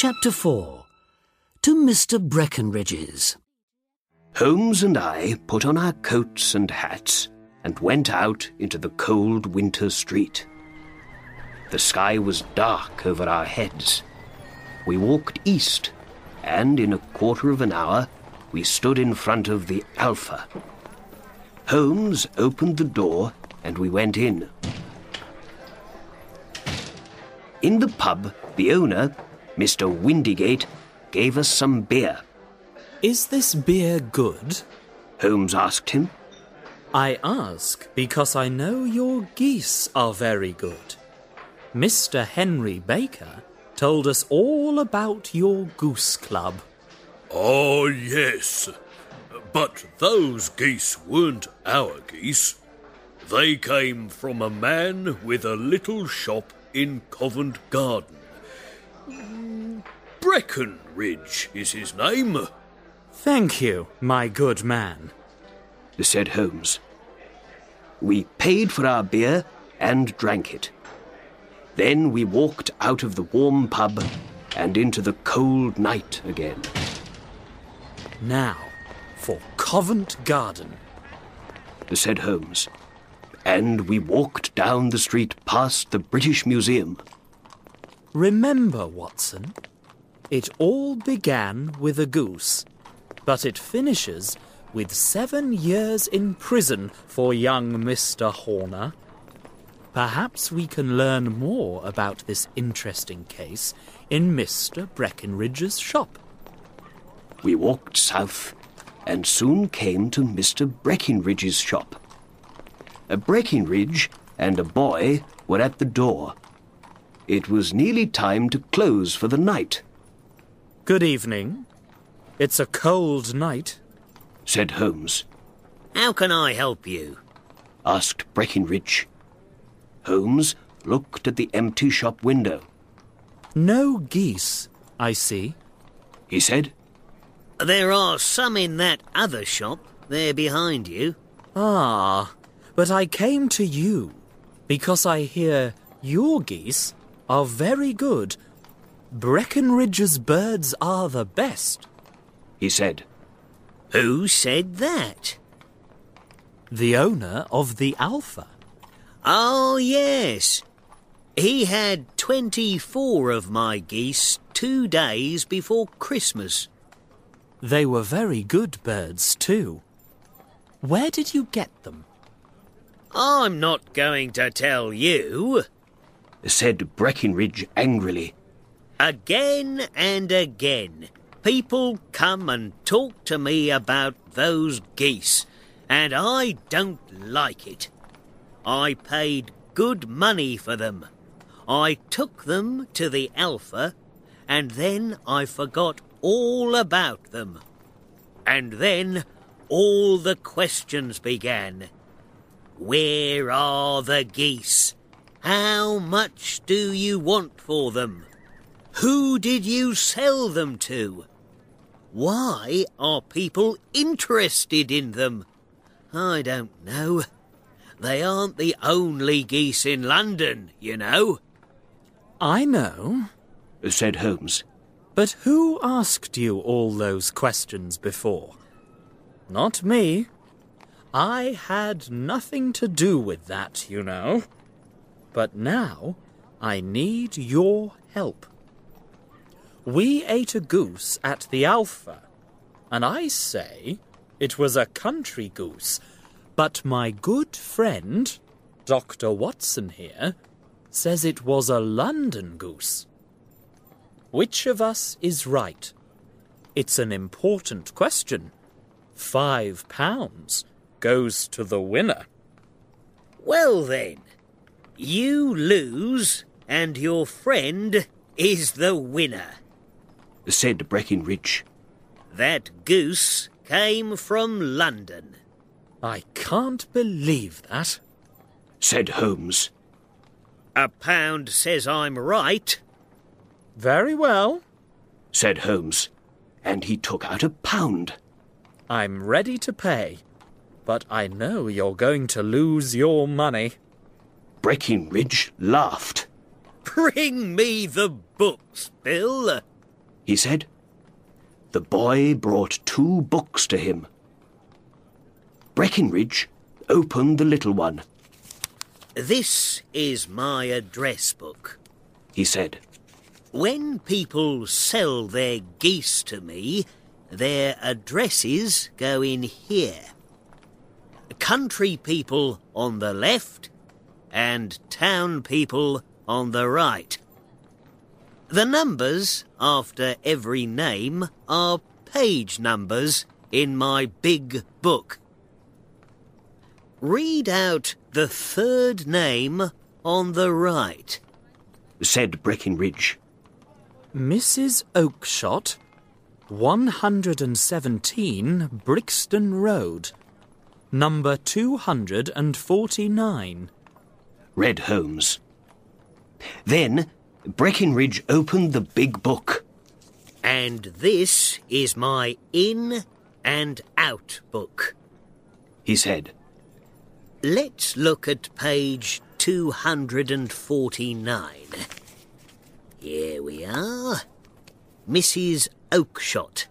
Chapter 4 To Mr. Breckinridge's. Holmes and I put on our coats and hats and went out into the cold winter street. The sky was dark over our heads. We walked east, and in a quarter of an hour we stood in front of the Alpha. Holmes opened the door and we went in. In the pub, the owner, Mr. Windigate, gave us some beer. Is this beer good? Holmes asked him. I ask because I know your geese are very good. Mr. Henry Baker told us all about your goose club. Oh, yes. But those geese weren't our geese. They came from a man with a little shop in Covent Garden. Breckinridge is his name. Thank you, my good man. The said Holmes. We paid for our beer and drank it. Then we walked out of the warm pub and into the cold night again. Now, for Covent Garden. The said Holmes. And we walked down the street past the British Museum. Remember, Watson, it all began with a goose, but it finishes with seven years in prison for young Mr. Horner. Perhaps we can learn more about this interesting case in Mr. Breckinridge's shop. We walked south and soon came to Mr. Breckinridge's shop. A Breckinridge and a boy were at the door. It was nearly time to close for the night, Good evening. It's a cold night. said Holmes. How can I help you? asked Breckinridge. Holmes looked at the empty shop window. No geese, I see. He said, There are some in that other shop there behind you. Ah, but I came to you because I hear your geese are very good. Breckinridge's birds are the best. he said. Who said that? The owner of the Alpha. Oh, yes. He had 24 of my geese two days before Christmas. They were very good birds, too. Where did you get them? I'm not going to tell you. said Breckinridge angrily. Again and again, people come and talk to me about those geese, and I don't like it. I paid good money for them. I took them to the Alpha, and then I forgot all about them. And then all the questions began. Where are the geese? How much do you want for them? Who did you sell them to? Why are people interested in them? I don't know. They aren't the only geese in London, you know. I know. said Holmes. But who asked you all those questions before? Not me. I had nothing to do with that, you know. But now I need your help. We ate a goose at the Alpha, and I say it was a country goose, but my good friend, Dr. Watson here, says it was a London goose. Which of us is right? It's an important question. Five pounds goes to the winner. Well then, you lose, and your friend is the winner. Said Breckinridge. That goose came from London. I can't believe that. said Holmes. A pound says I'm right. Very well. said Holmes. And he took out a pound. I'm ready to pay. But I know you're going to lose your money. Breckinridge laughed. Bring me the books, Bill. He said. The boy brought two books to him. Breckinridge opened the little one. This is my address book. He said. When people sell their geese to me, their addresses go in here. Country people on the left and town people on the right. The numbers after every name are page numbers in my big book. Read out the third name on the right, said Breckinridge. Mrs. Oakshott, 117 Brixton Road, number 249, read Holmes. Then Breckinridge opened the big book. And this is my in and out book, he said. Let's look at page 249. Here we are. Mrs. Oakshott.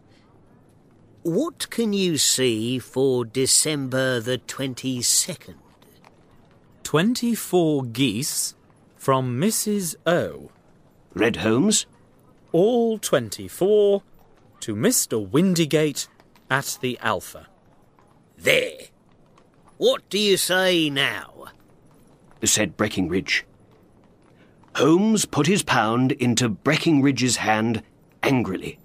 What can you see for December the 22nd? 24 geese from Mrs. O. Read Holmes. All 24 to Mr. Windigate at the Alpha. There. What do you say now? said Breckinridge. Holmes put his pound into Breckinridge's hand angrily.